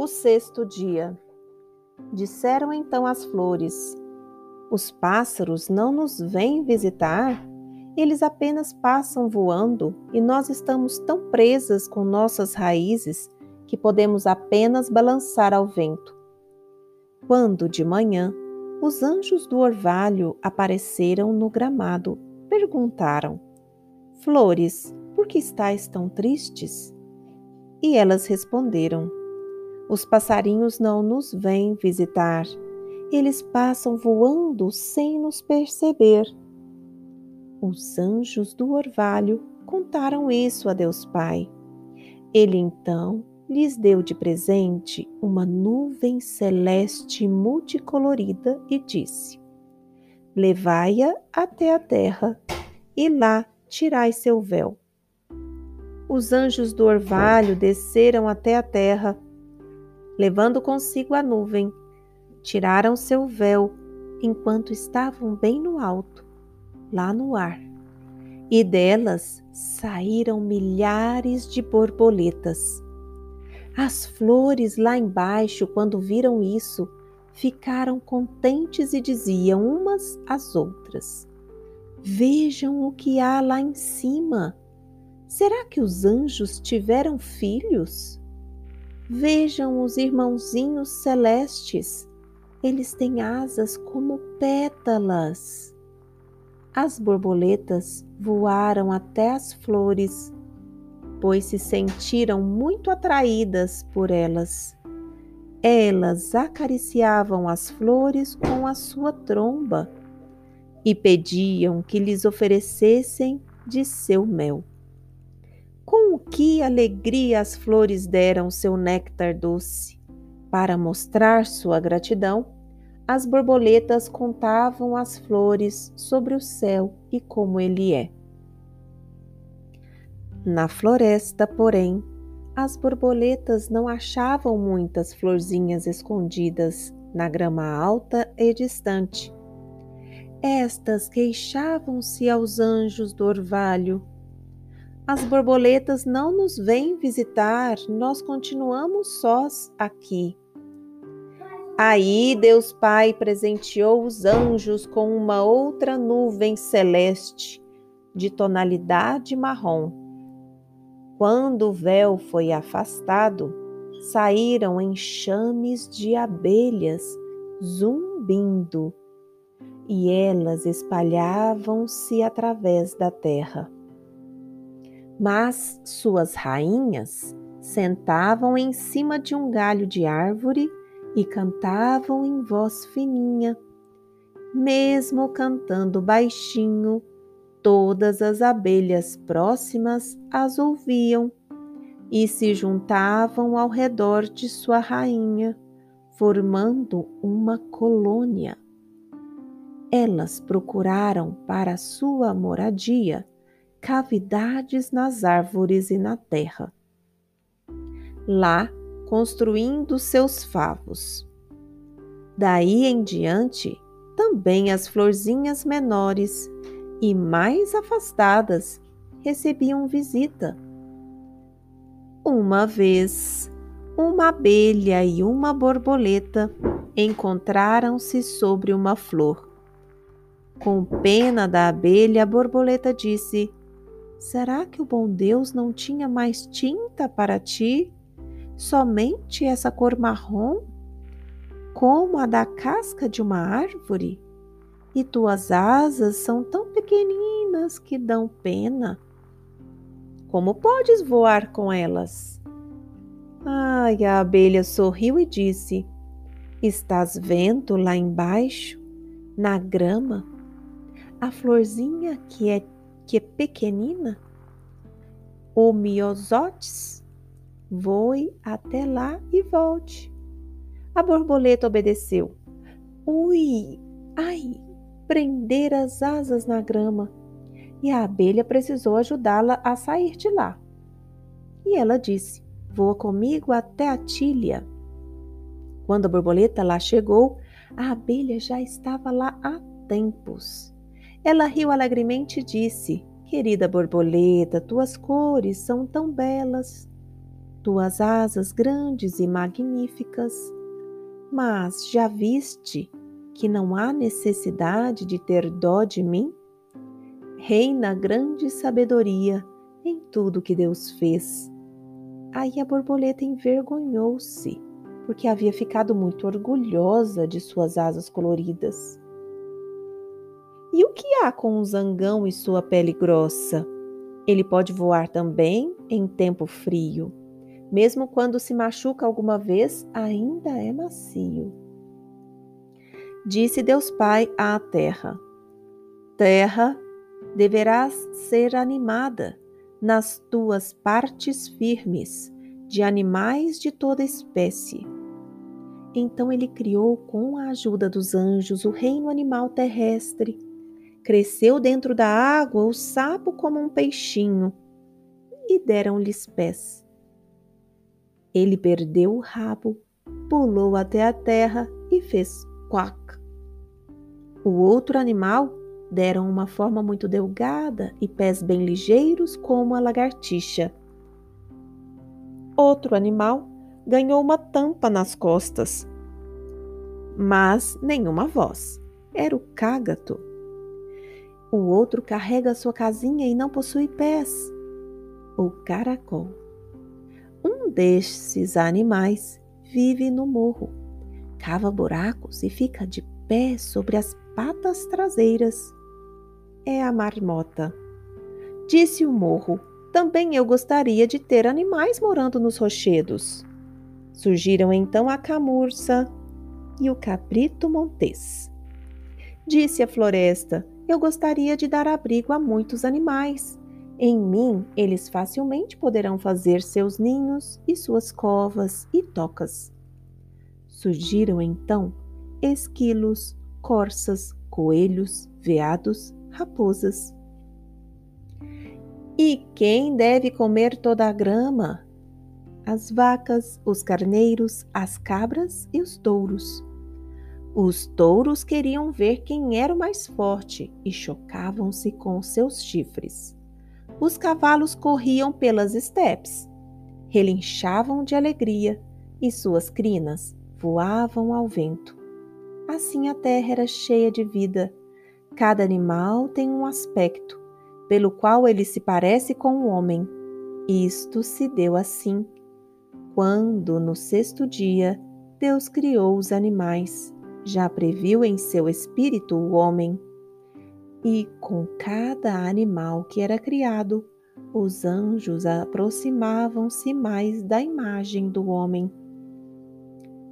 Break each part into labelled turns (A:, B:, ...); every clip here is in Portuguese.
A: O sexto dia. Disseram então as flores: Os pássaros não nos vêm visitar? Eles apenas passam voando e nós estamos tão presas com nossas raízes que podemos apenas balançar ao vento. Quando de manhã os anjos do orvalho apareceram no gramado, perguntaram: Flores, por que estáis tão tristes? E elas responderam: Os passarinhos não nos vêm visitar. Eles passam voando sem nos perceber. Os anjos do orvalho contaram isso a Deus Pai. Ele então lhes deu de presente uma nuvem celeste multicolorida e disse: Levai-a até a terra e lá tirai seu véu. Os anjos do orvalho desceram até a terra, levando consigo a nuvem. Tiraram seu véu enquanto estavam bem no alto, lá no ar. E delas saíram milhares de borboletas. As flores lá embaixo, quando viram isso, ficaram contentes e diziam umas às outras: Vejam o que há lá em cima. Será que os anjos tiveram filhos? Vejam os irmãozinhos celestes. Eles têm asas como pétalas. As borboletas voaram até as flores, pois se sentiram muito atraídas por elas. Elas acariciavam as flores com a sua tromba e pediam que lhes oferecessem de seu mel. Com que alegria as flores deram seu néctar doce. Para mostrar sua gratidão, as borboletas contavam às flores sobre o céu e como ele é. Na floresta, porém, as borboletas não achavam muitas florzinhas escondidas na grama alta e distante. Estas queixavam-se aos anjos do orvalho as borboletas não nos vêm visitar, nós continuamos sós aqui. Aí Deus Pai presenteou os anjos com uma outra nuvem celeste de tonalidade marrom. Quando o véu foi afastado, saíram enxames de abelhas zumbindo, e elas espalhavam-se através da terra. Mas suas rainhas sentavam em cima de um galho de árvore e cantavam em voz fininha. Mesmo cantando baixinho, todas as abelhas próximas as ouviam e se juntavam ao redor de sua rainha, formando uma colônia. Elas procuraram para sua moradia cavidades nas árvores e na terra. Lá, construindo seus favos. Daí em diante, também as florzinhas menores e mais afastadas recebiam visita. Uma vez, uma abelha e uma borboleta encontraram-se sobre uma flor. Com pena da abelha, a borboleta disse: Será que o bom Deus não tinha mais tinta para ti? Somente essa cor marrom? Como a da casca de uma árvore? E tuas asas são tão pequeninas que dão pena. Como podes voar com elas? Ai, a abelha sorriu e disse: Estás vendo lá embaixo, na grama, a florzinha que é que é pequenina, o miosotes, voe até lá e volte. A borboleta obedeceu. Ui, ai, prender as asas na grama. E a abelha precisou ajudá-la a sair de lá. E ela disse: Voa comigo até a tilha. Quando a borboleta lá chegou, a abelha já estava lá há tempos. Ela riu alegremente e disse: Querida borboleta, tuas cores são tão belas. tuas asas grandes e magníficas, mas já viste que não há necessidade de ter dó de mim? Reina grande sabedoria em tudo que Deus fez. Aí a borboleta envergonhou-se, porque havia ficado muito orgulhosa de suas asas coloridas. E o que há com o zangão e sua pele grossa? Ele pode voar também em tempo frio. Mesmo quando se machuca alguma vez, ainda é macio. Disse Deus Pai à terra: Terra, deverás ser animada nas tuas partes firmes, de animais de toda espécie. Então ele criou com a ajuda dos anjos o reino animal terrestre Cresceu dentro da água o sapo como um peixinho e deram-lhes pés. Ele perdeu o rabo, pulou até a terra e fez quack. O outro animal deram uma forma muito delgada e pés bem ligeiros como a lagartixa. Outro animal ganhou uma tampa nas costas, mas nenhuma voz. Era o cágato. O outro carrega sua casinha e não possui pés. O caracol. Um desses animais vive no morro, cava buracos e fica de pé sobre as patas traseiras. É a marmota. Disse o morro: Também eu gostaria de ter animais morando nos rochedos. Surgiram então a camurça e o cabrito montês. Disse a floresta: eu gostaria de dar abrigo a muitos animais. Em mim, eles facilmente poderão fazer seus ninhos e suas covas e tocas. Surgiram então esquilos, corças, coelhos, veados, raposas. E quem deve comer toda a grama? As vacas, os carneiros, as cabras e os touros. Os touros queriam ver quem era o mais forte e chocavam-se com seus chifres. Os cavalos corriam pelas estepes, relinchavam de alegria e suas crinas voavam ao vento. Assim a terra era cheia de vida. Cada animal tem um aspecto, pelo qual ele se parece com o homem. Isto se deu assim, quando, no sexto dia, Deus criou os animais já previu em seu espírito o homem. E com cada animal que era criado, os anjos aproximavam-se mais da imagem do homem.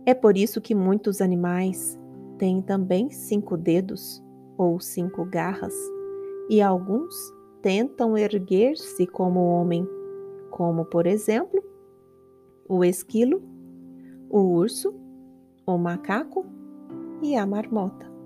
A: É por isso que muitos animais têm também cinco dedos ou cinco garras, e alguns tentam erguer-se como homem, como, por exemplo, o esquilo, o urso, o macaco e a marmota.